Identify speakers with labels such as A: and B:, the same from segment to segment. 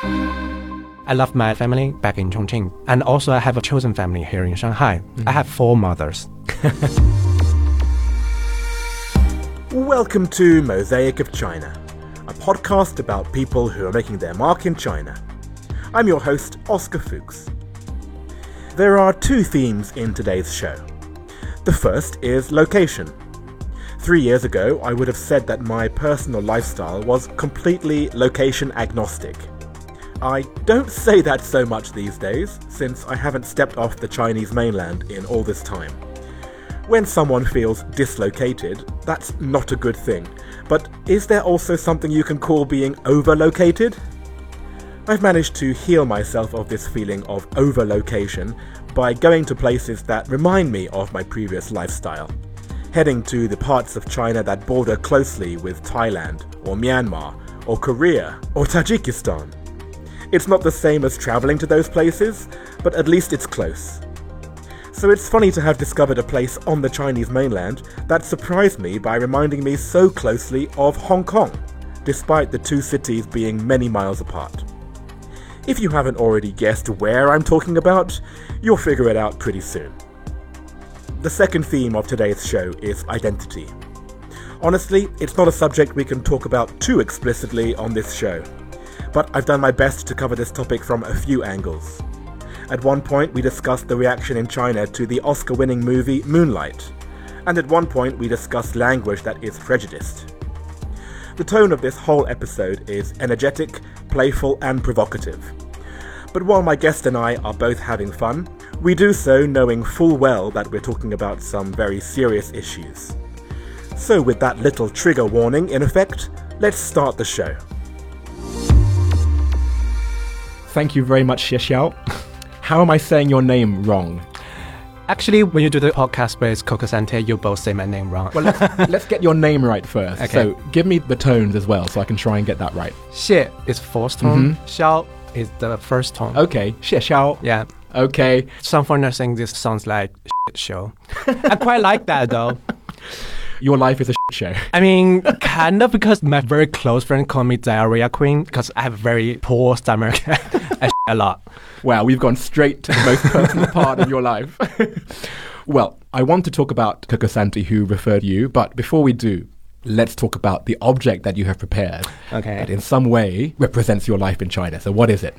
A: I love my family back in Chongqing, and also I have a chosen family here in Shanghai. I have four mothers.
B: Welcome to Mosaic of China, a podcast about people who are making their mark in China. I'm your host, Oscar Fuchs. There are two themes in today's show. The first is location. Three years ago, I would have said that my personal lifestyle was completely location agnostic. I don't say that so much these days, since I haven't stepped off the Chinese mainland in all this time. When someone feels dislocated, that's not a good thing. But is there also something you can call being overlocated? I've managed to heal myself of this feeling of overlocation by going to places that remind me of my previous lifestyle. Heading to the parts of China that border closely with Thailand, or Myanmar, or Korea, or Tajikistan. It's not the same as travelling to those places, but at least it's close. So it's funny to have discovered a place on the Chinese mainland that surprised me by reminding me so closely of Hong Kong, despite the two cities being many miles apart. If you haven't already guessed where I'm talking about, you'll figure it out pretty soon. The second theme of today's show is identity. Honestly, it's not a subject we can talk about too explicitly on this show but I've done my best to cover this topic from a few angles. At one point, we discussed the reaction in China to the Oscar winning movie Moonlight, and at one point, we discussed language that is prejudiced. The tone of this whole episode is energetic, playful, and provocative. But while my guest and I are both having fun, we do so knowing full well that we're talking about some very serious issues. So, with that little trigger warning in effect, let's start the show.
C: Thank you very much, Xie Xiao. How am I saying your name wrong?
A: Actually, when you do the podcast with Coco Sante, you both say my name wrong.
C: Well, let's, let's get your name right first.
A: Okay.
C: So give me the tones as well so I can try and get that right.
A: Xie is fourth tone, mm-hmm. Xiao is the first tone.
C: Okay, Xie Xiao.
A: Yeah.
C: Okay.
A: Some foreigners think this sounds like shit show. I quite like that though.
C: Your life is a show.
A: I mean, kind of because my very close friend called me diarrhea queen because I have very poor stomach. I a lot.
C: Wow, we've gone straight to the most personal part of your life. well, I want to talk about Coco Santi, who referred you, but before we do, let's talk about the object that you have prepared
A: Okay.
C: that in some way represents your life in China. So, what is it?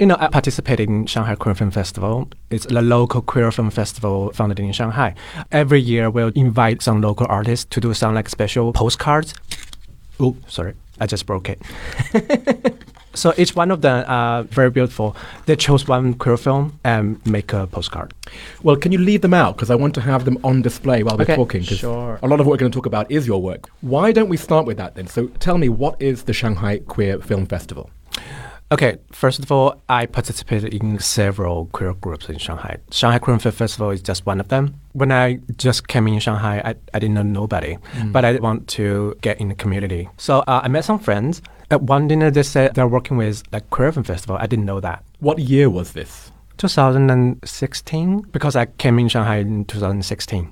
A: You know, I participated in Shanghai Queer Film Festival. It's a local queer film festival founded in Shanghai. Every year, we'll invite some local artists to do some like special postcards. Oh, sorry, I just broke it. so each one of them are uh, very beautiful. They chose one queer film and make a postcard.
C: Well, can you leave them out? Because I want to have them on display while we're
A: Okay,
C: talking.
A: sure.
C: A lot of what we're going to talk about is your work. Why don't we start with that then? So tell me, what is the Shanghai Queer Film Festival?
A: Okay, first of all, I participated in several queer groups in Shanghai. Shanghai Queer Film Festival is just one of them. When I just came in Shanghai, I, I didn't know nobody, but I want to get in the community. So uh, I met some friends. At one dinner, they said they're working with like Queer Film Festival. I didn't know that.
C: What year was this?
A: 2016, because I came in Shanghai in 2016.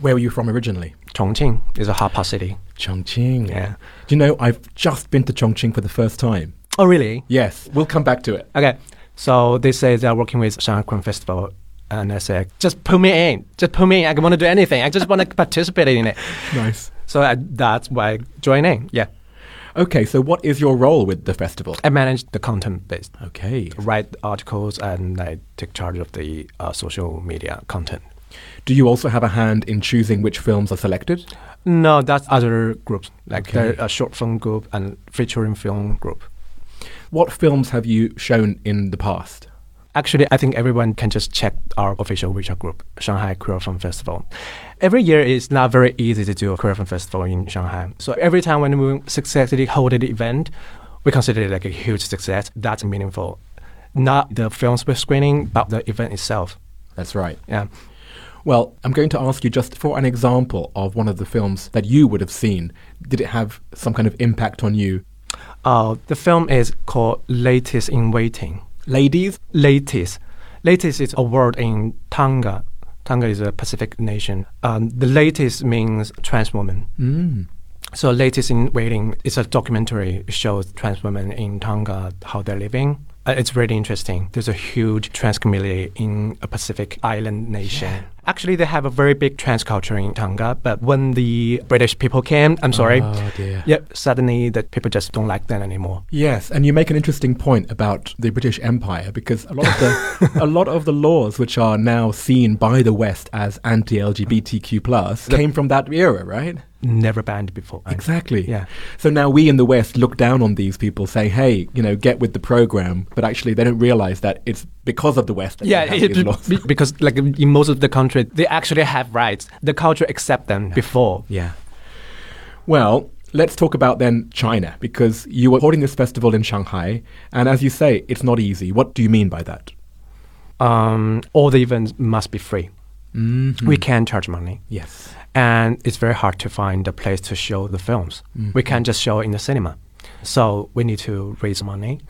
C: Where were you from originally?
A: Chongqing is a hot city.
C: Chongqing.
A: Yeah.
C: Do you know, I've just been to Chongqing for the first time.
A: Oh, really?
C: Yes, we'll come back to it.
A: Okay, so they say they're working with Shanghai Queer Festival, and I say, just put me in, just put me in. I don't want to do anything. I just want to participate in it.
C: Nice.
A: So I, that's why I joined in. Yeah,
C: Okay, so what is your role with the festival?
A: I manage the content based,
C: Okay.
A: write articles, and I take charge of the uh, social media content.
C: Do you also have a hand in choosing which films are selected?
A: No, that's other groups like
C: Okay.
A: the a short film group and featuring film group.
C: What films have you shown in the past?
A: Actually, I think everyone can just check our official WeChat group, Shanghai Queer Film Festival. Every year, it's not very easy to do a queer film festival in Shanghai. So every time when we successfully hold the event, we consider it like a huge success. That's meaningful. Not the film screening, but the event itself.
C: That's right.
A: Yeah.
C: Well, I'm going to ask you just for an example of one of the films that you would have seen. Did it have some kind of impact on you?
A: Uh, the film is called Leitis in Waiting.
C: Ladies?
A: Leitis. Leitis is a word in Tonga. Tonga is a Pacific nation. Um, the leitis means trans woman.
C: Mm.
A: So Leitis in Waiting is a documentary shows trans women in Tonga how they're living. Uh, it's really interesting. There's a huge trans community in a Pacific island nation. Actually, they have a very big trans culture in Tonga, but when the British people came, I'm sorry,
B: Oh,
A: yep, suddenly the people just don't like them anymore.
B: Yes, and you make an interesting point about the British Empire because a lot of the a lot of the laws which are now seen by the West as anti-LGBTQ plus came from that era, right?
A: Never banned before.
B: Exactly.
A: Yeah.
B: So now we in the West look down on these people, saying, "Hey, you know, get with the program," but actually they don't realize that it's because of the West
A: Yeah, it, because like in most of the country, they actually have rights. The culture accept them before.
B: Yeah. Well, let's talk about then China because you were holding this festival in Shanghai, and as you say, it's not easy. What do you mean by that?
A: Um, all the events must be free.
B: Mm-hmm.
A: We can charge money,
B: Yes.
A: and it's very hard to find a place to show the films. We can't just show in the cinema, so we need to raise money,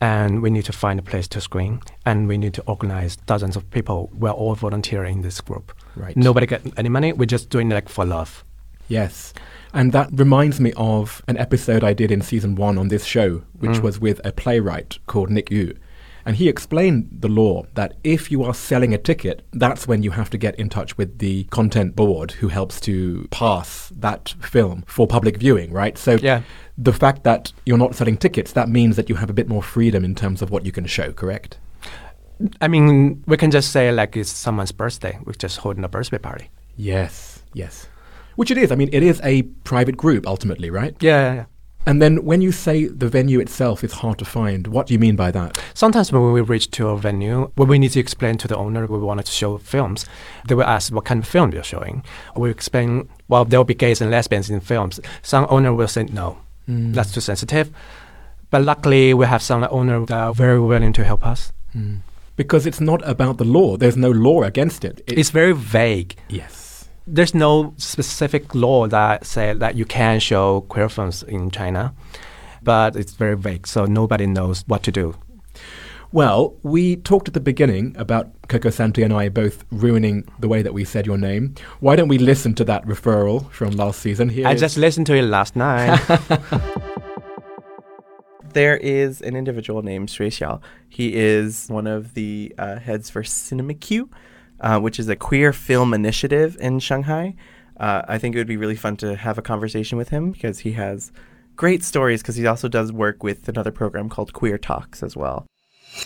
A: and we need to find a place to screen, and we need to organize dozens of people. We're all volunteering in this group.
B: Right.
A: Nobody get any money. We're just doing it like for love.
B: Yes. And that reminds me of an episode I did in season one on this show, which mm. was with a playwright called Nick Yu. And he explained the law that if you are selling a ticket, that's when you have to get in touch with the content board who helps to pass that film for public viewing, right? So
A: Yeah.
B: The fact that you're not selling tickets, that means that you have a bit more freedom in terms of what you can show, correct?
A: I mean, we can just say like it's someone's birthday. We're just holding a birthday party.
B: Yes, yes. Which it is. I mean, it is a private group ultimately, right?
A: Yeah, yeah, yeah.
B: And then when you say the venue itself is hard to find, what do you mean by that?
A: Sometimes when we reach to a venue, when we need to explain to the owner we wanted to show films, they will ask what kind of film we're showing. We explain, well, there will be gays and lesbians in films. Some owner will say, no, Mm. that's too sensitive. But luckily, we have some owner that are very willing to help us. Mm.
B: Because it's not about the law. There's no law against it. It-
A: It's very vague.
B: yes.
A: There's no specific law that say that you can show queer films in China, but it's very vague, so nobody knows what to do.
B: Well, we talked at the beginning about Coco Santi and I both ruining the way that we said your name. Why don't we listen to that referral from last season? Here
A: I
B: is-
A: just listened to it last night.
D: There is an individual named Shui Xiao. He is one of the uh, heads for CinemQ, uh, which is a queer film initiative in Shanghai. Uh, I think it would be really fun to have a conversation with him because he has great stories because he also does work with another program called Queer Talks as well.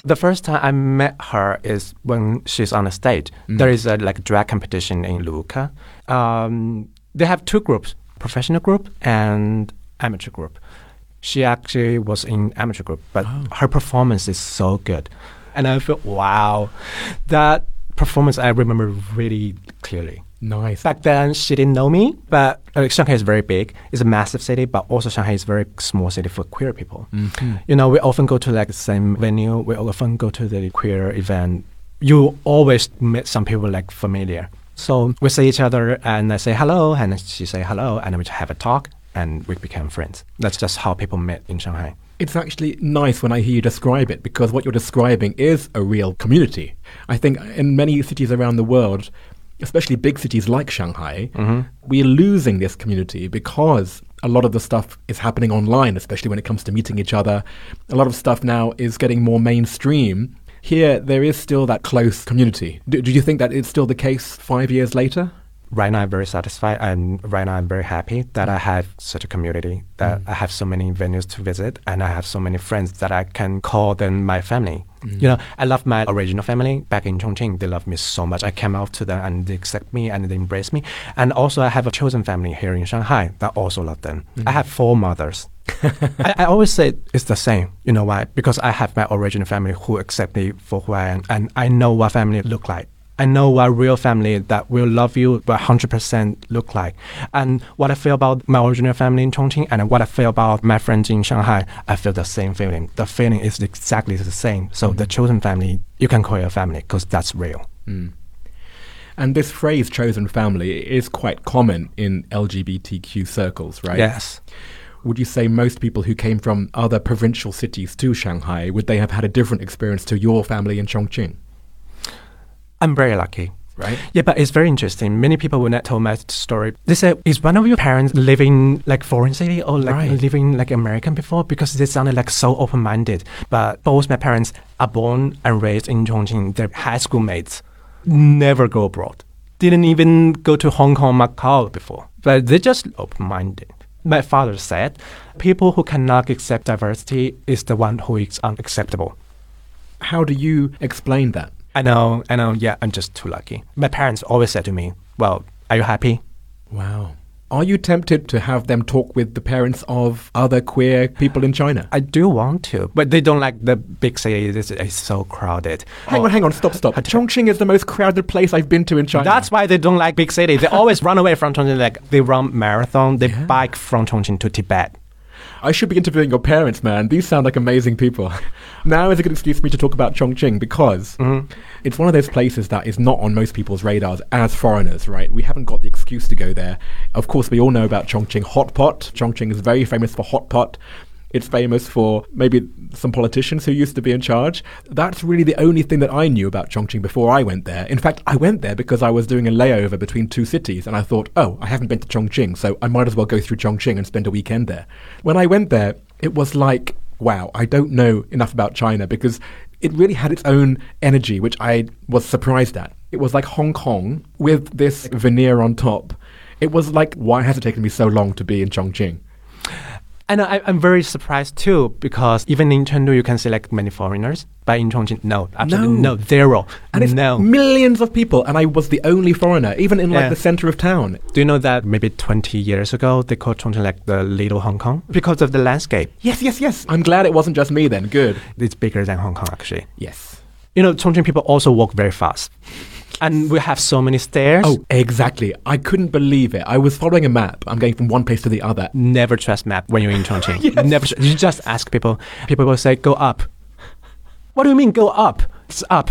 A: The first time I met her is when she's on the stage. There is a like drag competition in Lucca. Um, they have two groups: professional group and amateur group. She actually was in amateur group, but her performance is so good, and I feel wow, that performance I remember really clearly.
B: Nice.
A: Back then, she didn't know me, but uh, Shanghai is very big. It's a massive city, but also Shanghai is a very small city for queer people. You know, we often go to like the same venue. We often go to the queer event. You always meet some people like familiar. So we see each other and I say hello, and she say hello, and we have a talk, and we become friends. That's just how people met in Shanghai.
B: It's actually nice when I hear you describe it because what you're describing is a real community. I think in many cities around the world, especially big cities like Shanghai, mm-hmm. we're losing this community because a lot of the stuff is happening online, especially when it comes to meeting each other. A lot of stuff now is getting more mainstream. Here, there is still that close community. Do, do you think that it's still the case five years later?
A: right now I'm very satisfied and right now I'm very happy that I have such a community that mm. I have so many venues to visit and I have so many friends that I can call them my family. Mm. You know, I love my original family back in Chongqing. They love me so much. I came out to them and they accept me and they embrace me. And also I have a chosen family here in Shanghai that also love them. Mm. I have four mothers. I, I always say it's the same. You know why? Because I have my original family who accept me for who I am and I know what family look like. I know what real family that will love you 100% look like. And what I feel about my original family in Chongqing and what I feel about my friends in Shanghai, I feel the same feeling. The feeling is exactly the same. So the mm. chosen family, you can call it a family because that's real. Mm.
B: And this phrase chosen family is quite common in LGBTQ circles, right?
A: Yes.
B: Would you say most people who came from other provincial cities to Shanghai, would they have had a different experience to your family in Chongqing?
A: I'm very lucky.
B: right?
A: Yeah, but it's very interesting. Many people will not tell my story, they said, "Is one of your parents living like foreign city or like
B: Right.
A: living like American before?" Because they sounded like so open-minded. But both my parents are born and raised in Chongqing. They're high school mates. Never go abroad. Didn't even go to Hong Kong, Macau before. But they're just open-minded. My father said, "People who cannot accept diversity is the one who is unacceptable."
B: How do you explain that?
A: I know, I know. Yeah, I'm just too lucky. My parents always said to me, "Well, are you happy?"
B: Wow. Are you tempted to have them talk with the parents of other queer people in China?
A: I do want to, but they don't like the big city. It's, it's so crowded.
B: Hang on, oh. hang on, stop, stop. Chongqing is the most crowded place I've been to in China.
A: That's why they don't like big city. They always run away from Chongqing. Like they run marathon. They bike from Chongqing to Tibet.
B: I should be interviewing your parents, man. These sound like amazing people. now is a good excuse for me to talk about Chongqing because mm-hmm. it's one of those places that is not on most people's radars as foreigners, right? We haven't got the excuse to go there. Of course, we all know about Chongqing hot pot. Chongqing is very famous for hot pot. It's famous for maybe some politicians who used to be in charge. That's really the only thing that I knew about Chongqing before I went there. In fact, I went there because I was doing a layover between two cities and I thought, oh, I haven't been to Chongqing, so I might as well go through Chongqing and spend a weekend there. When I went there, it was like, wow, I don't know enough about China because it really had its own energy, which I was surprised at. It was like Hong Kong with this veneer on top. It was like, why has it taken me so long to be in Chongqing?
A: And I, I'm very surprised too because even in Chengdu you can like many foreigners, but in Chongqing, no, absolutely
B: No.
A: no, zero,
B: And it's
A: no.
B: millions of people, and I was the only foreigner, even in like
A: Yeah.
B: the center of town.
A: Do you know that maybe 20 years ago they called Chongqing like the little Hong Kong because of the landscape?
B: Yes, yes, yes. I'm glad it wasn't just me then. Good.
A: It's bigger than Hong Kong actually.
B: Yes.
A: You know, Chongqing people also walk very fast. And we have so many stairs.
B: Oh, exactly. I couldn't believe it. I was following a map. I'm going from one place to the other.
A: Never trust map when you're in Chongqing.
B: Yes.
A: Never. tr- You just ask people. People will say, "Go up." What do you mean, go up? It's up.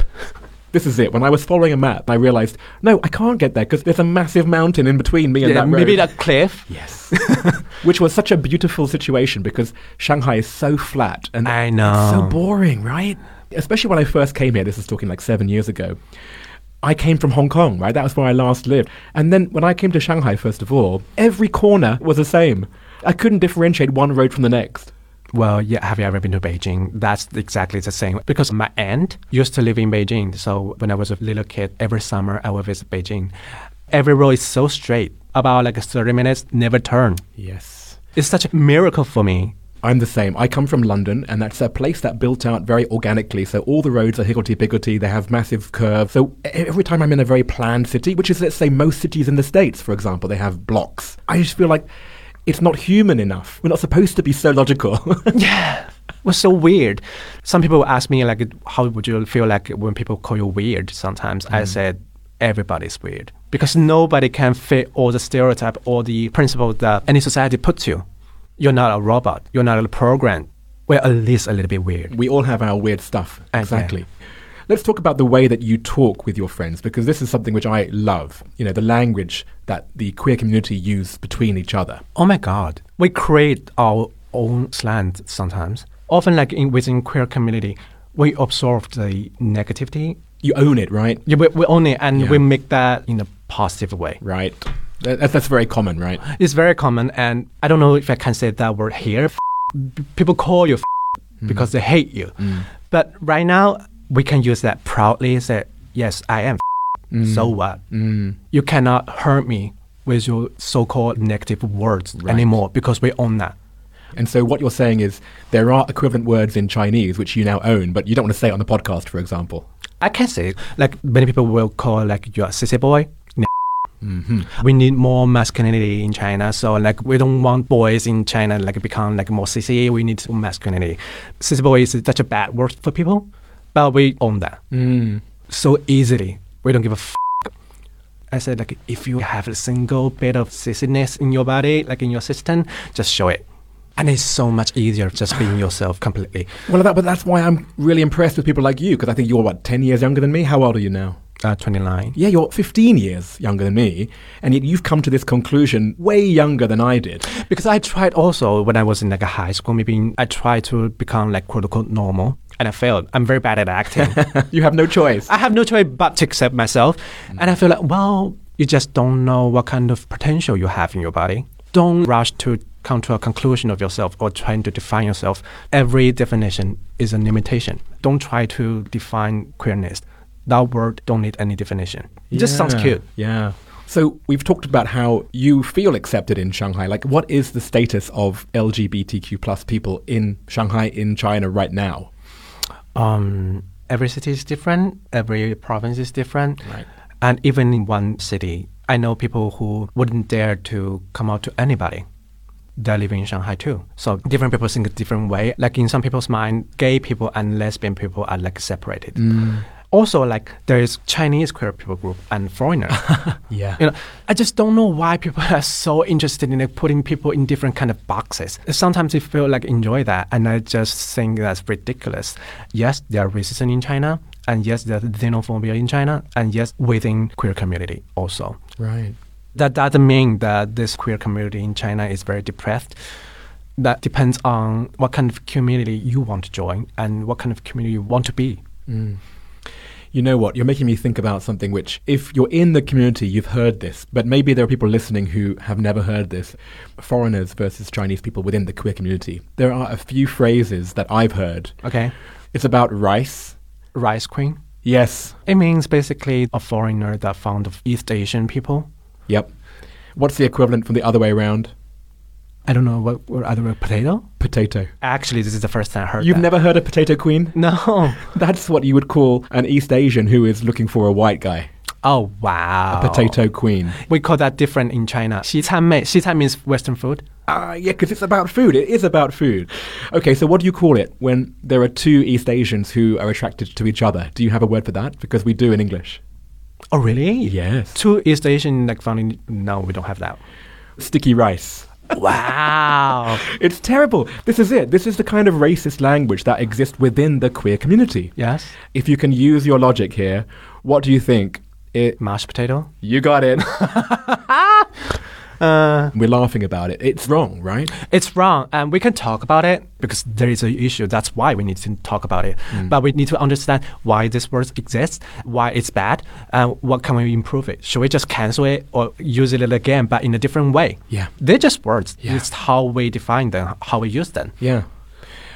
B: This is it. When I was following a map, I realized, no, I can't get there because there's a massive mountain in between me and
A: Yeah,
B: that
A: maybe that cliff.
B: Yes. Which was such a beautiful situation because Shanghai is so flat and
A: I know.
B: so boring, right? Especially when I first came here, this is talking like seven years ago. I came from Hong Kong, right? That was where I last lived. And then when I came to Shanghai, first of all, every corner was the same. I couldn't differentiate one road from the next.
A: Well, yeah. Have you ever been to Beijing? That's exactly the same. Because my aunt used to live in Beijing. So when I was a little kid, every summer I would visit Beijing. Every road is so straight. About like 30 minutes, never turn.
B: Yes.
A: It's such a miracle for me.
B: I'm the same. I come from London, and that's a place that built out very organically. So all the roads are higgledy piggledy. They have massive curves. So every time I'm in a very planned city, which is let's say most cities in the states, for example, they have blocks. I just feel like it's not human enough. We're not supposed to be so logical.
A: Yeah. It was so weird. Some people ask me like, how would you feel like when people call you weird? Sometimes I mm. said everybody's weird because nobody can fit all the stereotype or the principles that any society puts you. You're not a robot. You're not a program. We're at least a little bit weird.
B: we all have our weird stuff. Exactly. Let's talk about the way that you talk with your friends because this is something which I love. You know, the language that the queer community use between each other.
A: Oh my God. We create our own slang sometimes. Often, like in, within queer community, we absorb the negativity.
B: You own it, right?
A: Yeah, we, we own it and
B: Yeah.
A: we make that in a positive way.
B: Right. That, that's- very common, right?
A: It's very common, and I don't know if I can say that word here. F- People call you f- mm-hmm. because they hate you. Mm. But right now, we can use that proudly. Say, yes, I am. F- mm. So what?
B: Mm.
A: You cannot hurt me with your so-called negative words anymore because we own that.
B: And so what you're saying is there are equivalent words in Chinese which you now own, but you don't want to say it on the podcast, for example.
A: I can say it. like many people will call like you're a sissy boy.
B: Mm-hmm.
A: We need more masculinity in China, so like we don't want boys in China like become like more sissy. We need more masculinity. Sissy boy is such a bad word for people, but we own that
B: Mm.
A: so easily. We don't give a. F- I said like if you have a single bit of sissiness in your body, like in your system, just show it. And it's so much easier just being yourself completely.
B: Well, that, but that's why I'm really impressed with people like you, because I think you're, what, 10 years younger than me? How old are you now?
A: Uh, 29.
B: Yeah, you're 15 years younger than me, and yet you've come to this conclusion way younger than I did.
A: Because I tried also when I was in like a high school, maybe I tried to become like quote unquote normal. and I failed. I'm very bad at acting.
B: you have no choice.
A: I have no choice but to accept myself. And I feel like, well, you just don't know what kind of potential you have in your body. Don't rush to come to a conclusion of yourself or trying to define yourself. Every definition is a limitation. Don't try to define queerness. That word don't need any definition. It just sounds cute.
B: Yeah. So we've talked about how you feel accepted in Shanghai. Like, what is the status of LGBTQ plus people in Shanghai, in China right now?
A: Um, every city is different. Every province is different.
B: Right.
A: And even in one city, I know people who wouldn't dare to come out to anybody. They're living in Shanghai too. So different people think a different way. Like in some people's mind, gay people and lesbian people are like separated. Also, like there is Chinese queer people group and foreigner.
B: Yeah.
A: you know, I just don't know why people are so interested in like, putting people in different kind of boxes. Sometimes I feel like enjoy that, and I just think that's ridiculous. Yes, there are racism in China, and yes, there's xenophobia in China, and yes, within queer community also.
B: Right.
A: That doesn't mean that this queer community in China is very depressed. That depends on what kind of community you want to join and what kind of community you want to be. Mm.
B: You know what? You're making me think about something which, if you're in the community, you've heard this, but maybe there are people listening who have never heard this. Foreigners versus Chinese people within the queer community. There are a few phrases that I've heard.
A: Okay,
B: It's about rice.
A: rice queen.
B: Yes.
A: It means basically a foreigner that found of East Asian people.
B: Yep. What's the equivalent from the other way around?
A: I don't know what were other word, potato.
B: Potato.
A: Actually, this is the first time I heard.
B: You've
A: that.
B: never heard a potato queen?
A: No.
B: That's what you would call an East Asian who is looking for a white guy.
A: Oh wow!
B: A potato queen.
A: We call that different in China. 西餐妹. Xican means Western food.
B: Ah, uh, yeah, because it's about food. It is about food. Okay, so what do you call it when there are two East Asians who are attracted to each other? Do you have a word for that? Because we do in English.
A: Oh really?
B: Yes.
A: Two East Asian like family? No, we don't have that.
B: Sticky rice.
A: Wow.
B: It's terrible. This is it. This is the kind of racist language that exists within the queer community.
A: yes.
B: If you can use your logic here, what do you think? It,
A: Mashed potato.
B: you got it.
A: Uh,
B: We're laughing about it. It's wrong, right?
A: it's wrong, and we can talk about it because there is an issue. That's why we need to talk about it. But we need to understand why this word exists, why it's bad, and what can we improve it. Should we just cancel it or use it again, but in a different way?
B: Yeah.
A: They're just words.
B: Yeah.
A: It's how we define them, how we use them.
B: Yeah.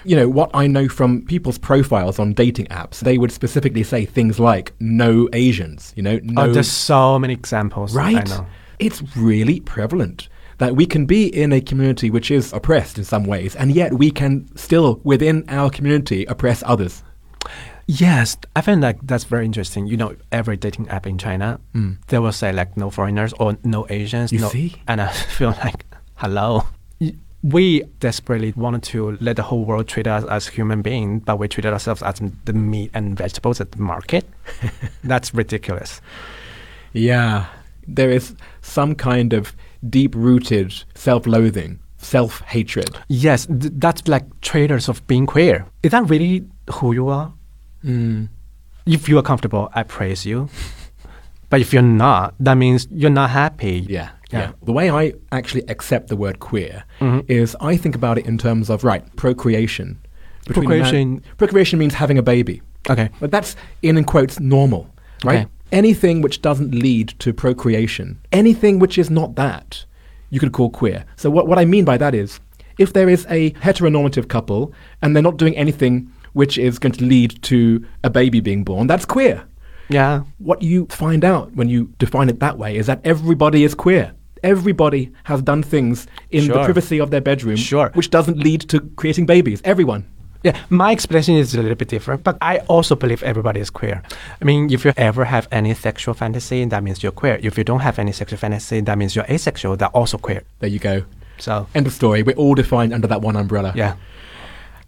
B: You know, what I know from people's profiles on dating apps, they would specifically say things like no Asians, you know, no
A: Oh, there's so many examples.
B: Right? It's really prevalent that we can be in a community which is oppressed in some ways, and yet we can still, within our community, oppress others.
A: Yes, I find like that's very interesting. You know, every dating app in China, mm. they will say like no foreigners or no Asians.
B: You
A: no,
B: see?
A: and I feel like hello. We desperately wanted to let the whole world treat us as human beings, but we treated ourselves as the meat and vegetables at the market. that's ridiculous.
B: Yeah. There is some kind of deep rooted self loathing, self hatred.
A: Yes, th- that's like traitors of being queer. Is that really who you are?
B: Mm.
A: If you are comfortable, I praise you. but if you're not, that means you're not happy.
B: Yeah,
A: Yeah.
B: yeah. The way I actually accept the word queer
A: Mhm.
B: is I think about it in terms of, right, procreation. Between man-
A: Procreation-
B: procreation means having a baby.
A: Okay.
B: But that's, in, in quotes, normal, right?
A: Okay.
B: Anything which doesn't lead to procreation, anything which is not that, you could call queer. So what, what I mean by that is, if there is a heteronormative couple and they're not doing anything which is going to lead to a baby being born, that's queer.
A: Yeah.
B: What you find out when you define it that way is that everybody is queer. Everybody has done things in the privacy of their bedroom
A: Sure.
B: which doesn't lead to creating babies. Everyone.
A: Yeah, my explanation is a little bit different, but I also believe everybody is queer. I mean, if you ever have any sexual fantasy, that means you're queer. If you don't have any sexual fantasy, that means you're asexual. That's also queer.
B: There you go.
A: So,
B: End of story. We're all defined under that one umbrella.
A: yeah.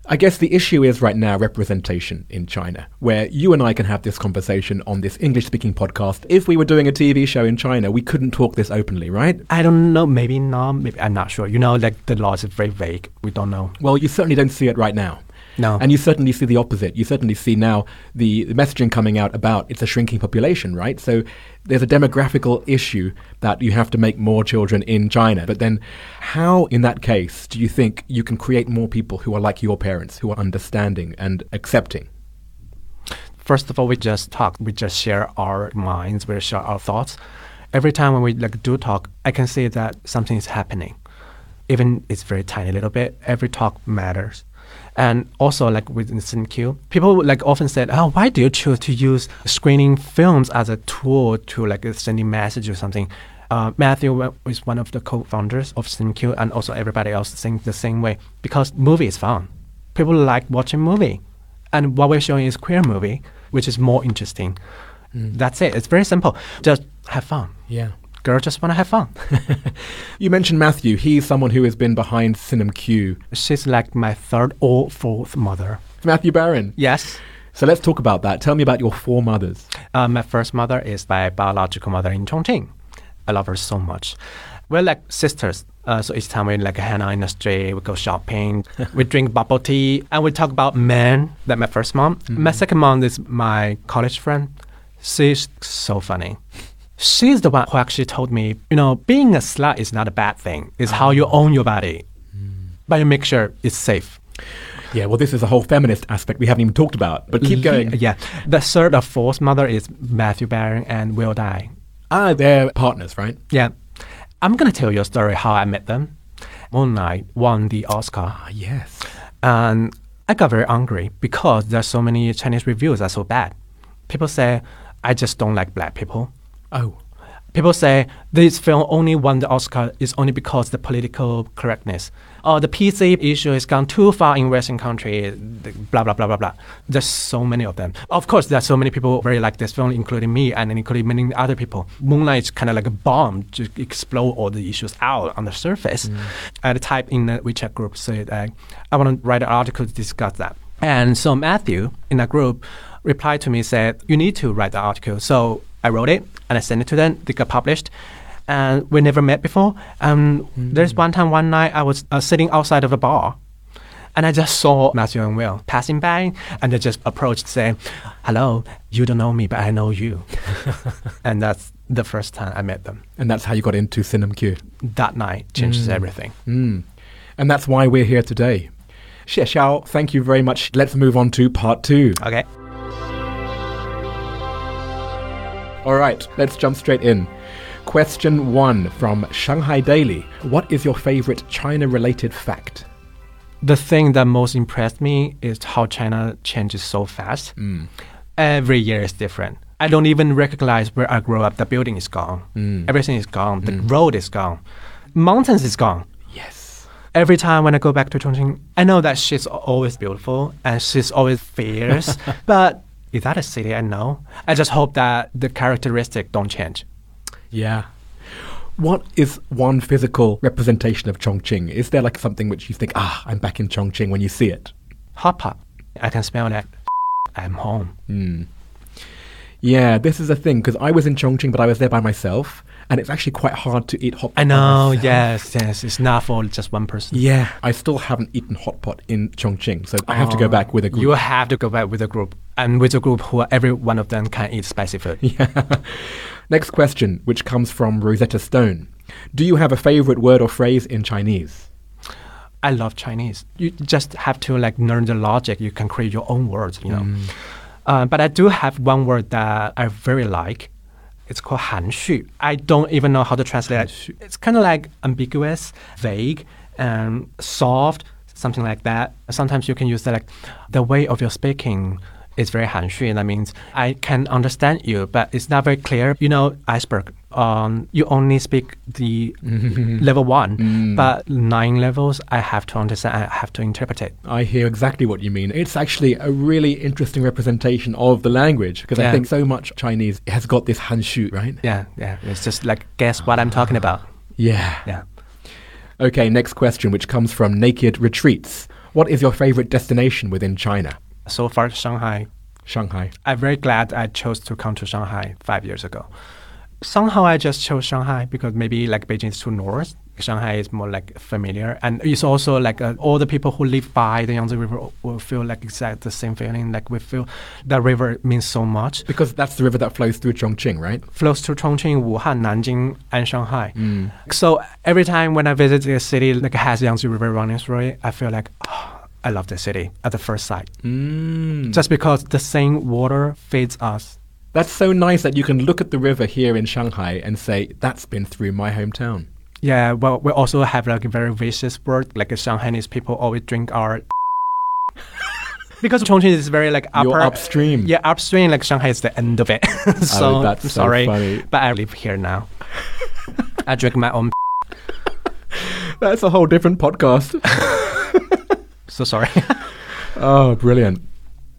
B: I guess the issue is right now representation in China, where you and I can have this conversation on this English speaking podcast. If we were doing a TV show in China, we couldn't talk this openly, right?
A: I don't know. Maybe not. Maybe I'm not sure. You know, like the laws are very vague. We don't know.
B: Well, you certainly don't see it right now.
A: No.
B: And you certainly see the opposite. You certainly see now the, the messaging coming out about it's a shrinking population, right? So there's a demographical issue that you have to make more children in China. But then, how, in that case, do you think you can create more people who are like your parents, who are understanding and accepting?
A: First of all, we just talk. We just share our minds. We share our thoughts. Every time when we like do talk, I can see that something is happening. Even it's very tiny little bit. Every talk matters. And also, like with CinemQ, people like often said, "Oh, why do you choose to use screening films as a tool to like sending message or something?" Uh, Matthew is one of the co-founders of CinemQ, and also everybody else think the same way because movie is fun. People like watching movie, and what we're showing is queer movie, which is more interesting. That's it. It's very simple. Just have fun.
B: Yeah.
A: Girls just want to have fun.
B: You mentioned Matthew. He's someone who has been behind CinemQ.
A: She's like my third or fourth mother.
B: Matthew Baren.
A: Yes.
B: So let's talk about that. Tell me about your four mothers.
A: Uh, my first mother is my biological mother in Chongqing. I love her so much. We're like sisters. Uh, so each time we like hang out in the street, we go shopping, we drink bubble tea, and we talk about men. That my first mom. My second mom is my college friend. She's so funny. She's the one who actually told me, you know, being a slut is not a bad thing. It's how you own your body, but you make sure it's safe.
B: Yeah, well, this is a whole feminist aspect we haven't even talked about. But keep going.
A: Yeah. The third or fourth mother is Matthew Baren and Will Dye.
B: Ah, they're partners, right?
A: Yeah. I'm going to tell you a story how I met them. Moonlight won the Oscar.
B: Ah, yes.
A: And I got very angry because there's so many Chinese reviews are so bad. People say, I just don't like black people.
B: Oh.
A: People say this film only won the Oscar is only because the political correctness. Or the PC issue has gone too far in Western country, blah, blah, blah, blah, blah. There's so many of them. Of course, there are so many people very like this film, including me and including many other people. Moonlight is kind of like a bomb to explode all the issues out on the surface. I type in the WeChat group, said, uh, I want to write an article to discuss that. And so Matthew in that group replied to me, said, you need to write the article. So I wrote it and I sent it to them. They got published. And we never met before. And there's one time, one night, I was uh, sitting outside of a bar. And I just saw Matthew and Will passing by, and they just approached, saying, "Hello, you don't know me, but I know you." and that's the first time I met them.
B: And that's how you got into CinemQ.
A: That night changes everything.
B: Mm. And that's why we're here today. Xie Xiao, thank you very much. Let's move on to part two.
A: Okay.
B: All right, let's jump straight in. Question one from Shanghai Daily. What is your favorite China related fact?
A: The thing that most impressed me is how China changes so fast. Mm. Every year is different. I don't even recognize where I grew up. The building is gone. Mm. Everything is gone. The mm. road is gone. Mountains is gone.
B: Yes.
A: Every time when I go back to Chongqing, I know that she's always beautiful and she's always fierce. but is that a city? I know. I just hope that the characteristic don't change.
B: Yeah. What is one physical representation of Chongqing? Is there like something which you think, ah, I'm back in Chongqing when you see it?
A: Hot pot. I can smell that. I'm home.
B: Yeah, this is a thing because I was in Chongqing, but I was there by myself, and it's actually quite hard to eat hot pot.
A: I know. Yes, yes. It's not for just one person.
B: Yeah, I still haven't eaten hot pot in Chongqing, so I have to go back with a group.
A: You have to go back with a group, and with a group who every one of them can eat spicy food.
B: Yeah. Next question, which comes from Rosetta Stone. Do you have a favorite word or phrase in Chinese?
A: I love Chinese. You just have to like learn the logic. You can create your own words, you know. Uh, but I do have one word that I very like. It's called 含蓄. I don't even know how to translate it. It's kind of like ambiguous, vague, and soft, something like that. Sometimes you can use that like the way of your speaking is very 含蓄. That means I can understand you, but it's not very clear. You know, iceberg. Um, you only speak the level one, but nine levels I have to understand. I have to interpret it.
B: I hear exactly what you mean. It's actually a really interesting representation of the language because I think so much Chinese has got this hanshu, right?
A: Yeah, yeah. It's just like guess what I'm talking about.
B: Yeah.
A: Yeah.
B: Okay, next question, which comes from Naked Retreats. What is your favorite destination within China?
A: So far, Shanghai.
B: Shanghai.
A: I'm very glad I chose to come to Shanghai five years ago. Somehow I just chose Shanghai because maybe like Beijing is too north Shanghai is more like familiar, and it's also like uh, all the people who live by the Yangtze River will feel like exact the same feeling. Like we feel that river means so much.
B: Because that's the river that flows through Chongqing, right?
A: Flows to Chongqing, Wuhan, Nanjing, and Shanghai.
B: Mm.
A: So every time when I visit a city like has Yangtze River running through it, I feel like oh, I love the city at the first sight.
B: Mm.
A: Just because the same water feeds us.
B: That's so nice that you can look at the river here in Shanghai and say, that's been through my hometown.
A: Yeah, well, we also have like a very vicious word, like Shanghainese people always drink our. because Chongqing is very like upper.
B: You're upstream.
A: Yeah, upstream. Like Shanghai is the end of it. so
B: Oh, that's
A: I'm
B: so
A: sorry,
B: funny.
A: but I live here now. I drink my own.
B: That's a whole different podcast.
A: So sorry.
B: oh, brilliant.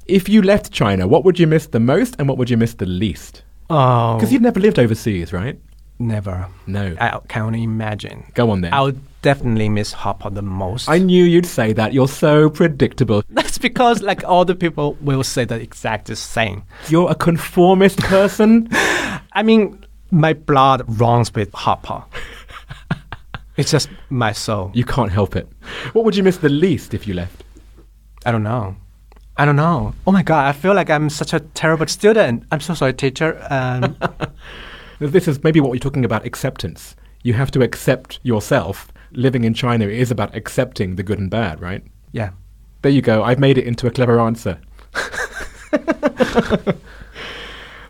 B: If you left China, what would you miss the most and what would you miss the least?
A: oh,
B: Because you've never lived overseas, right?
A: never.
B: No.
A: I can only imagine.
B: Go on then.
A: I would definitely miss hot pot the most.
B: I knew you'd say that. You're so predictable.
A: That's because like all the people will say the exact same.
B: You're a conformist person.
A: I mean, my blood runs with hot pot. It's just my soul.
B: You can't help it. What would you miss the least if you left?
A: I don't know. I don't know. Oh my god, I feel like I'm such a terrible student. I'm so sorry, teacher. Um,
B: This is maybe what we're talking about acceptance. You have to accept yourself. Living in China is about accepting the good and bad, right?
A: yeah.
B: There you go. I've made it into a clever answer.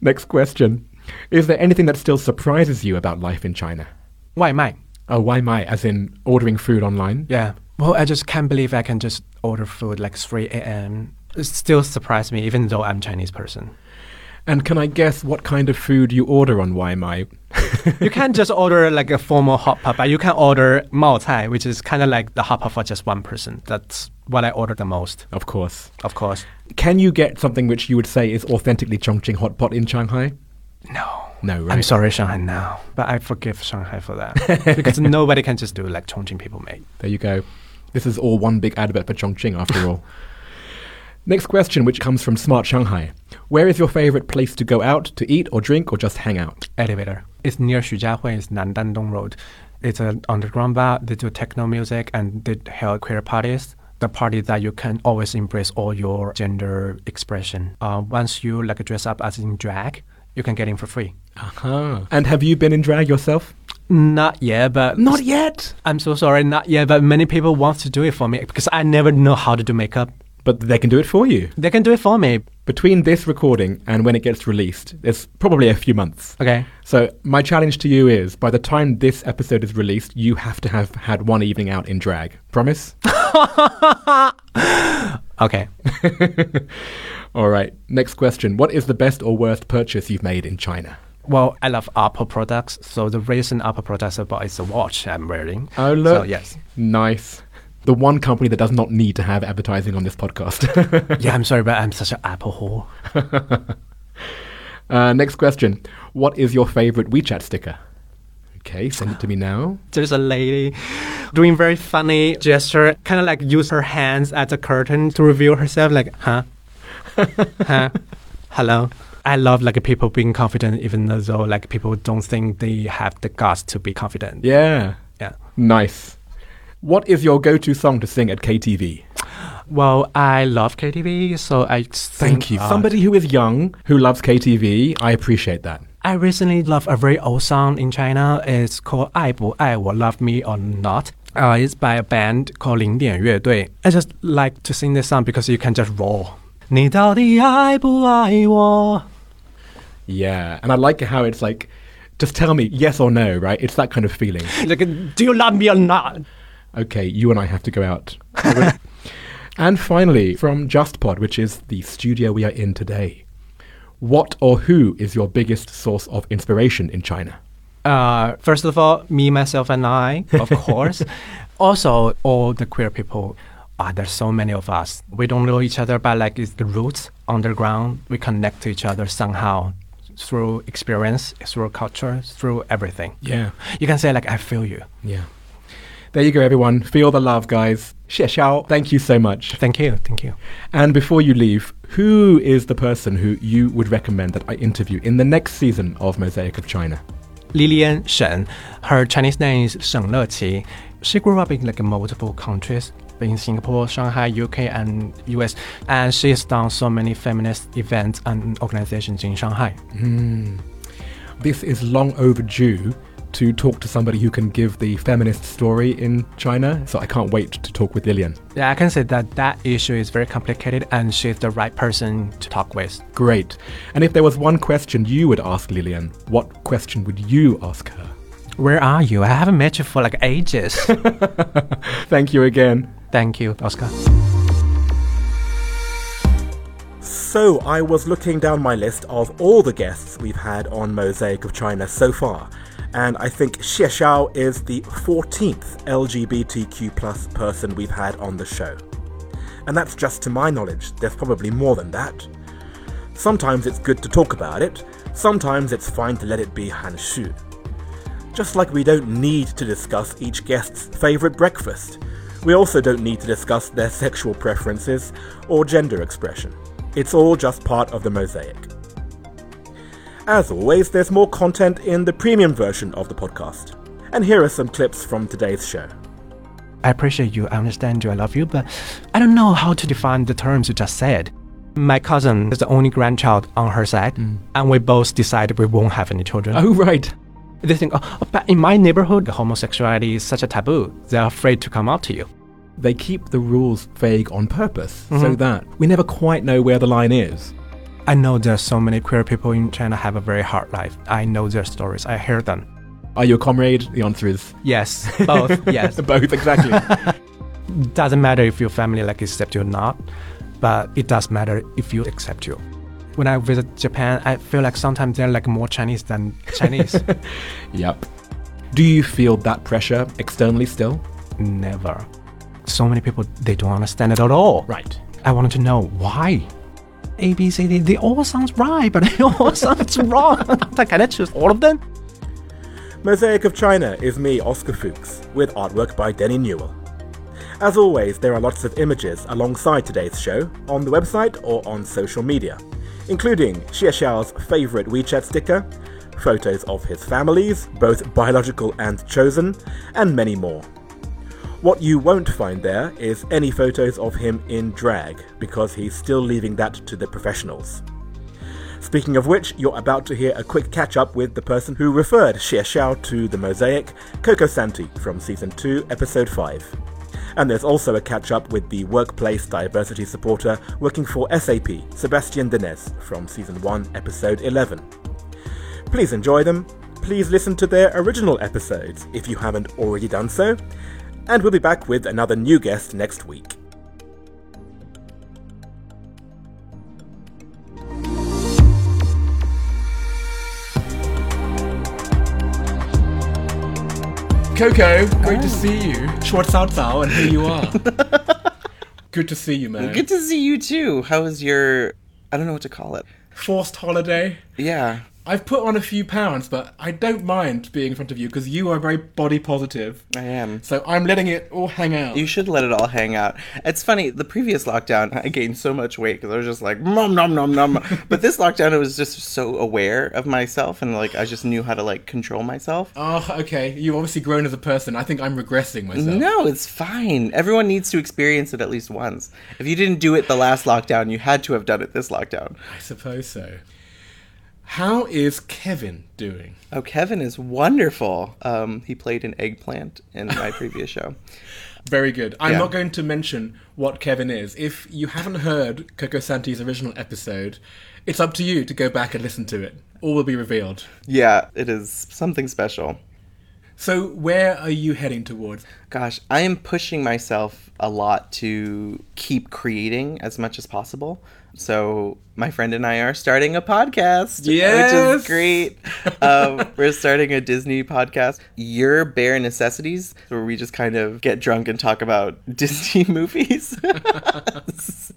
B: Next question. Is there anything that still surprises you about life in China?
A: Why I?
B: Oh, waimai? As in ordering food online?
A: Yeah. Well, I just can't believe I can just order food like 3 eh, a.m. Um, it still surprised me, even though I'm Chinese person.
B: And can I guess what kind of food you order on Waimai?
A: you can't just order like a formal hot pot, but you can order mao cai, which is kind of like the hot pot for just one person. That's what I order the most,
B: Of course.
A: of course.
B: Can you get something which you would say is authentically Chongqing hot pot in Shanghai?
A: No.
B: No, right?
A: I'm sorry, Shanghai now, but I forgive Shanghai for that because nobody can just do like Chongqing people made.
B: There you go. This is all one big advert for Chongqing after all. Next question, which comes from Smart Shanghai. Where is your favorite place to go out to eat or drink or just hang out?
A: Elevator. It's near Xujiahui. It's Nandandong Road. It's an underground bar. They do techno music and they held queer parties. The party that you can always embrace all your gender expression. Uh, once you like dress up as in drag, you can get in for free.
B: Uh-huh. And have you been in drag yourself?
A: Not yet, but
B: Not yet.
A: I'm so sorry, not yet. But many people want to do it for me because I never know how to do makeup.
B: But they can do it for you.
A: They can do it for me.
B: Between this recording and when it gets released, it's probably a few months.
A: Okay.
B: So my challenge to you is by the time this episode is released, you have to have had one evening out in drag. Promise?
A: Okay.
B: All right. Next question. What is the best or worst purchase you've made in China?
A: Well, I love Apple products. So the recent Apple products I bought is the watch I'm wearing.
B: Oh, look.
A: So yes.
B: Nice. The one company that does not need to have advertising on this podcast.
A: yeah, I'm sorry, but I'm such an Apple whore.
B: uh, next question. What is your favorite WeChat sticker? Okay, send it to me now.
A: There's a lady doing very funny gesture, kind of like use her hands as a curtain to reveal herself. Like, huh, huh, hello. I love like people being confident, even though like people don't think they have the guts to be confident.
B: Yeah.
A: Yeah.
B: Nice. What is your go-to song to sing at KTV?
A: Well, I love KTV, so I
B: Thank
A: think,
B: you.
A: uh,
B: Somebody who is young, who loves KTV, I appreciate that.
A: I recently love a very old song in China. It's called 爱不爱我 Love Me or Not. Uh, it's by a band called 零点乐队. I just like to sing this song because you can just roll. 你到底爱不爱我?
B: Yeah, and I like how it's like, just tell me yes or no, right? It's that kind of feeling.
A: Like, do you love me or not?
B: Okay, you and I have to go out. and finally, from JustPod, which is the studio we are in today, what or who is your biggest source of inspiration in China?
A: Uh, first of all, me, myself, and I, of course. also, all the queer people. Ah, there's so many of us. We don't know each other, but like it's the roots underground. We connect to each other somehow through experience, through culture, through everything.
B: Yeah,
A: You can say like I feel you.
B: yeah. There you go, everyone. Feel the love, guys. Xie xiao. Thank you so much.
A: Thank you, thank you.
B: And before you leave, who is the person who you would recommend that I interview in the next season of Mosaic of China?
A: Lilian Shen. Her Chinese name is Shen Leqi. She grew up in like multiple countries in Singapore, Shanghai, UK, and US, and she has done so many feminist events and organizations in Shanghai. Hmm.
B: This is long overdue to talk to somebody who can give the feminist story in China, so I can't wait to talk with Lillian.
A: Yeah, I can say that that issue is very complicated, and she's the right person to talk with.
B: Great. And if there was one question you would ask Lillian, what question would you ask her?
A: Where are you? I haven't met you for like ages.
B: Thank you again.
A: Thank you, Oscar.
E: So, I was looking down my list of all the guests we've had on Mosaic of China so far, and I think Xie Xiao is the 14th LGBTQ plus person we've had on the show. And that's just to my knowledge, there's probably more than that. Sometimes it's good to talk about it, sometimes it's fine to let it be Hanshu. Just like we don't need to discuss each guest's favourite breakfast, we also don't need to discuss their sexual preferences or gender expression. It's all just part of the mosaic. As always, there's more content in the premium version of the podcast. And here are some clips from today's show.
A: I appreciate you, I understand you, I love you, but I don't know how to define the terms you just said. My cousin is the only grandchild on her side, mm. and we both decided we won't have any children.
B: Oh, right.
A: They think, oh, but in my neighborhood, homosexuality is such a taboo. They're afraid to come out to you.
B: They keep the rules vague on purpose so
A: Mhm.
B: that we never quite know where the line is.
A: I know there's so many queer people in China have a very hard life. I know their stories. I hear them.
B: Are you a comrade? The answer is
A: Yes, both. yes,
B: both, exactly.
A: doesn't matter if your family like accept you or not, but it does matter if you accept you. When I visit Japan, I feel like sometimes they're like more Chinese than Chinese.
B: yep. Do you feel that pressure externally still?
A: Never. So many people they don't understand it at all.
B: Right.
A: I wanted to know why. A, B, C, D, they all sounds right, but they all sounds wrong. like, can I choose all of them?
E: Mosaic of China is me, Oscar Fuchs, with artwork by Denny Newell. As always, there are lots of images alongside today's show on the website or on social media, including Xie Xiao's favourite WeChat sticker, photos of his families, both biological and chosen, and many more. What you won't find there is any photos of him in drag, because he's still leaving that to the professionals. Speaking of which, you're about to hear a quick catch up with the person who referred Xie Xiao to the mosaic, Coco Santi from Season 2, Episode 5. And there's also a catch up with the workplace diversity supporter working for SAP, Sebastian Denez from Season 1, Episode 11. Please enjoy them, please listen to their original episodes if you haven't already done so, and we'll be back with another new guest next week.
B: Coco, great to see you. Short Cao Cao, and here you are. Good to see you, man.
D: Good to see you too. How was your? I don't know what to call it.
B: Forced holiday.
D: Yeah.
B: I've put on a few pounds, but I don't mind being in front of you because you are very body positive.
D: I am.
B: So I'm letting it all hang out.
D: You should let it all hang out. It's funny. The previous lockdown, I gained so much weight because I was just like nom nom nom nom. but this lockdown, I was just so aware of myself and like I just knew how to like control myself.
B: Oh, okay. You've obviously grown as a person. I think I'm regressing myself.
D: No, it's fine. Everyone needs to experience it at least once. If you didn't do it the last lockdown, you had to have done it this lockdown.
B: I suppose so. How is Kevin doing?
D: Oh, Kevin is wonderful. Um, he played an eggplant in my previous show.
B: Very good. I'm
D: Yeah.
B: not going to mention what Kevin is. If you haven't heard Coco Santi's original episode, it's up to you to go back and listen to it. All will be revealed.
D: Yeah, it is something special.
B: So, where are you heading towards?
D: Gosh, I am pushing myself a lot to keep creating as much as possible. So my friend and I are starting a podcast,
B: Yes!
D: which is great. um, we're starting a Disney podcast, Your Bare Necessities, where we just kind of get drunk and talk about Disney movies.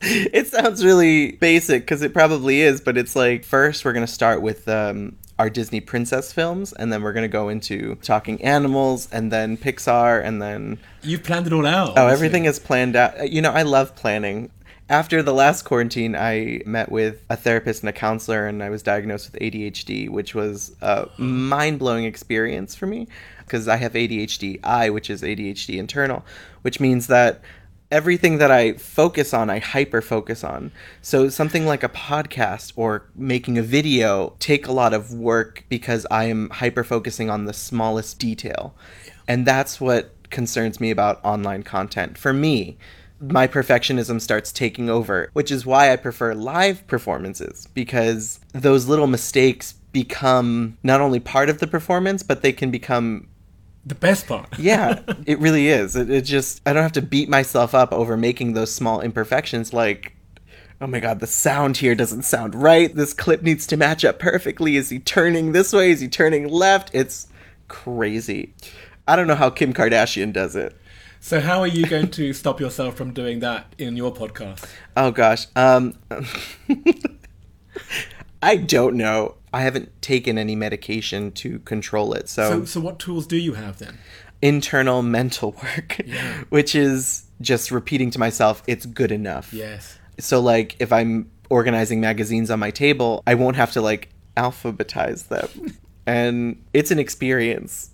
D: it sounds really basic because it probably is, but it's like first we're gonna start with um, our Disney princess films, and then we're gonna go into talking animals, and then Pixar, and then
B: You've planned it all out.
D: Oh, everything is planned out. You know, I love planning. After the last quarantine, I met with a therapist and a counselor, and I was diagnosed with ADHD, which was a mind blowing experience for me because I have ADHD I, which is ADHD internal, which means that everything that I focus on, I hyper focus on. So something like a podcast or making a video take a lot of work because I am hyper focusing on the smallest detail. And that's what concerns me about online content. For me, my perfectionism starts taking over, which is why I prefer live performances because those little mistakes become not only part of the performance, but they can become
B: The best part.
D: yeah, it really is. It, it just I don't have to beat myself up over making those small imperfections like oh my god, the sound here doesn't sound right. This clip needs to match up perfectly. Is he turning this way? Is he turning left? It's crazy. I don't know how Kim Kardashian does it.
B: So how are you going to stop yourself from doing that in your podcast?
D: Oh gosh. Um I don't know. I haven't taken any medication to control it.
B: So, so what tools do you have then?
D: internal mental work,
B: Yeah.
D: which is just repeating to myself, it's good enough.
B: Yes.
D: So, like, if I'm organizing magazines on my table, I won't have to, like, alphabetize them. and it's an experience.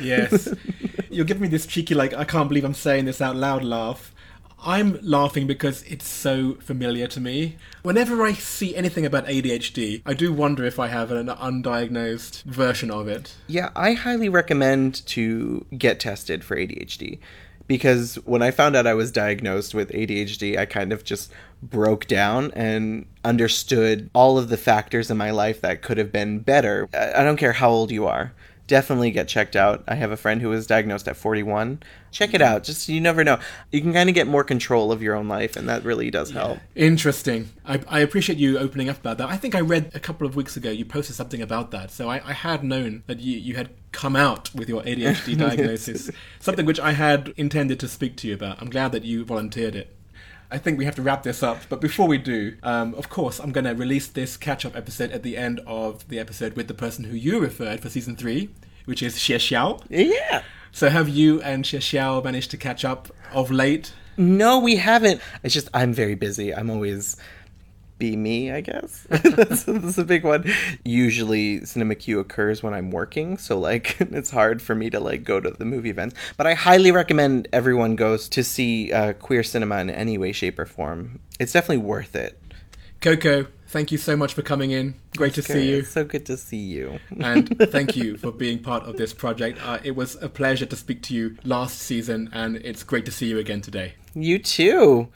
B: Yes. You're giving me this cheeky, like, I can't believe I'm saying this out loud laugh. I'm laughing because it's so familiar to me. Whenever I see anything about ADHD, I do wonder if I have an undiagnosed version of it.
D: Yeah, I highly recommend to get tested for ADHD because when I found out I was diagnosed with ADHD, I kind of just broke down and understood all of the factors in my life that could have been better. I I don't care how old you are. Definitely get checked out. I have a friend who was diagnosed at 41. Check it out. Just you never know. You can kind of get more control of your own life and that really does help.
B: Interesting. I, I appreciate you opening up about that. I think I read a couple of weeks ago you posted something about that. So I, I had known that you, you had come out with your ADHD diagnosis, something which I had intended to speak to you about. I'm glad that you volunteered it. I think we have to wrap this up. But before we do, um, of course, I'm going to release this catch up episode at the end of the episode with the person who you referred for season three, which is Xie Xiao.
D: Yeah.
B: So have you and Xie Xiao managed to catch up of late?
D: No, we haven't. It's just I'm very busy. I'm always be me, I guess. that's, that's a big one. Usually, CinemQ occurs when I'm working, so like it's hard for me to like go to the movie events. But I highly recommend everyone goes to see uh, queer cinema in any way, shape, or form. It's definitely worth it.
B: Coco, thank you so much for coming in. Great to see you.
D: It's so good to see you.
B: and thank you for being part of this project. Uh, it was a pleasure to speak to you last season, and it's great to see you again today.
D: you too.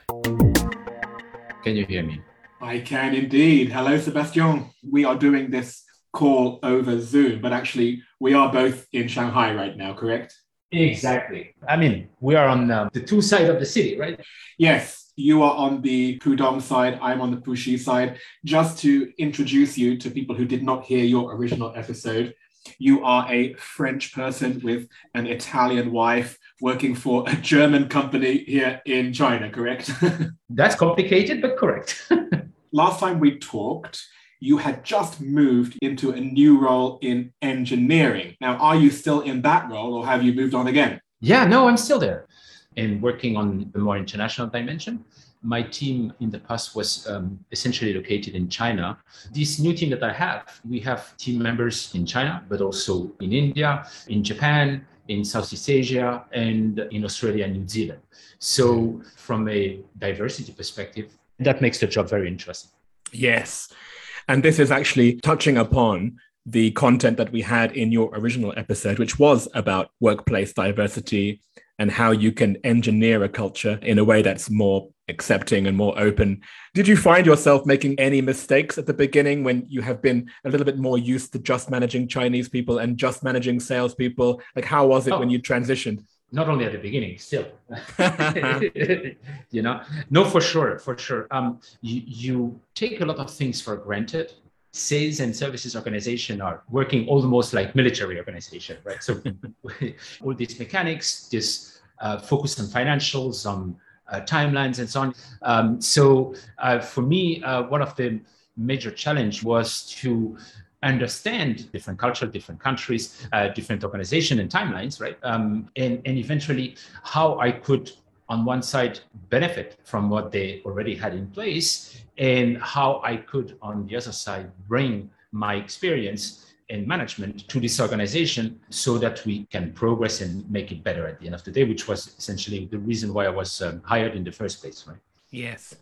F: Can you hear me?
B: I can indeed. Hello, Sebastian. We are doing this call over Zoom, but actually, we are both in Shanghai right now, correct?
F: Exactly. I mean, we are on um, the two sides of the city, right?
B: Yes, you are on the Pudong side, I'm on the Puxi side. Just to introduce you to people who did not hear your original episode, you are a French person with an Italian wife working for a German company here in China, correct?
F: That's complicated, but correct.
B: Last time we talked, you had just moved into a new role in engineering. Now, are you still in that role or have you moved on again?
F: yeah, no, I'm still there and working on the more international dimension. My team in the past was um, essentially located in China. This new team that I have, we have team members in China, but also in India, in Japan, in Southeast Asia, and in Australia and New Zealand. So, from a diversity perspective, that makes the job very interesting.
B: Yes. And this is actually touching upon the content that we had in your original episode, which was about workplace diversity and how you can engineer a culture in a way that's more accepting and more open. Did you find yourself making any mistakes at the beginning when you have been a little bit more used to just managing Chinese people and just managing salespeople? Like, how was it
F: Oh.
B: when you transitioned?
F: Not only at the beginning still. You know? No for sure for sure. Um you, you take a lot of things for granted. Sales and services organization are working almost like military organization right? So all these mechanics this uh, focus on financials on uh, timelines and so on. Um, so uh, for me uh, one of the major challenge was to understand different culture, different countries, uh, different organization and timelines, right? Um, and, and eventually how I could on one side, benefit from what they already had in place, and how I could, on the other side, bring my experience in management to this organization so that we can progress and make it better at the end of the day, which was essentially the reason why I was um, hired in the first place, right?
B: Yes.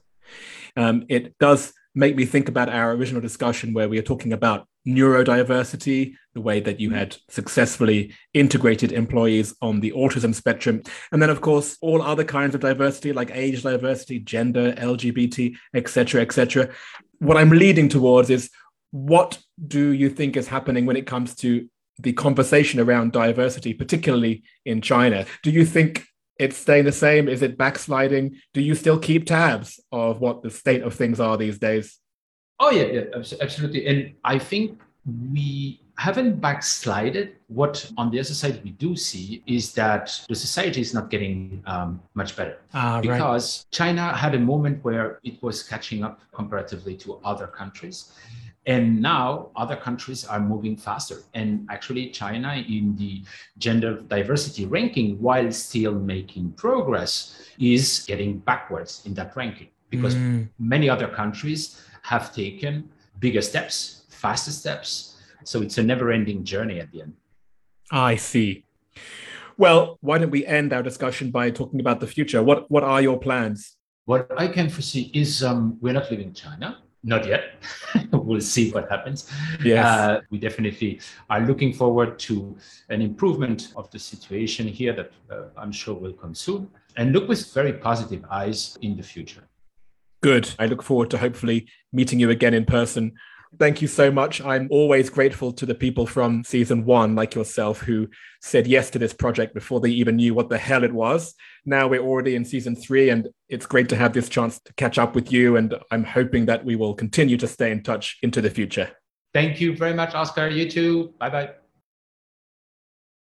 B: Um, it does make me think about our original discussion where we are talking about neurodiversity, the way that you mm. had successfully integrated employees on the autism spectrum. And then, of course, all other kinds of diversity like age diversity, gender, LGBT, etc., etc. What I'm leading towards is what do you think is happening when it comes to the conversation around diversity, particularly in China? Do you think it's staying the same? Is it backsliding? Do you still keep tabs of what the state of things are these days?
F: Oh yeah, yeah, absolutely. And I think we haven't backslided. What on the other side we do see is that the society is not getting um, much better
B: ah,
F: because
B: right.
F: China had a moment where it was catching up comparatively to other countries. And now other countries are moving faster. And actually, China in the gender diversity ranking, while still making progress, is getting backwards in that ranking because mm. many other countries have taken bigger steps, faster steps. So it's a never ending journey at the end.
B: I see. Well, why don't we end our discussion by talking about the future? What, what are your plans?
F: What I can foresee is um, we're not leaving China not yet. we'll see what happens.
B: Yes. Uh,
F: we definitely are looking forward to an improvement of the situation here that uh, I'm sure will come soon and look with very positive eyes in the future.
B: Good. I look forward to hopefully meeting you again in person Thank you so much. I'm always grateful to the people from season one, like yourself, who said yes to this project before they even knew what the hell it was. Now we're already in season three, and it's great to have this chance to catch up with you. And I'm hoping that we will continue to stay in touch into the future.
F: Thank you very much, Oscar. You too. Bye bye.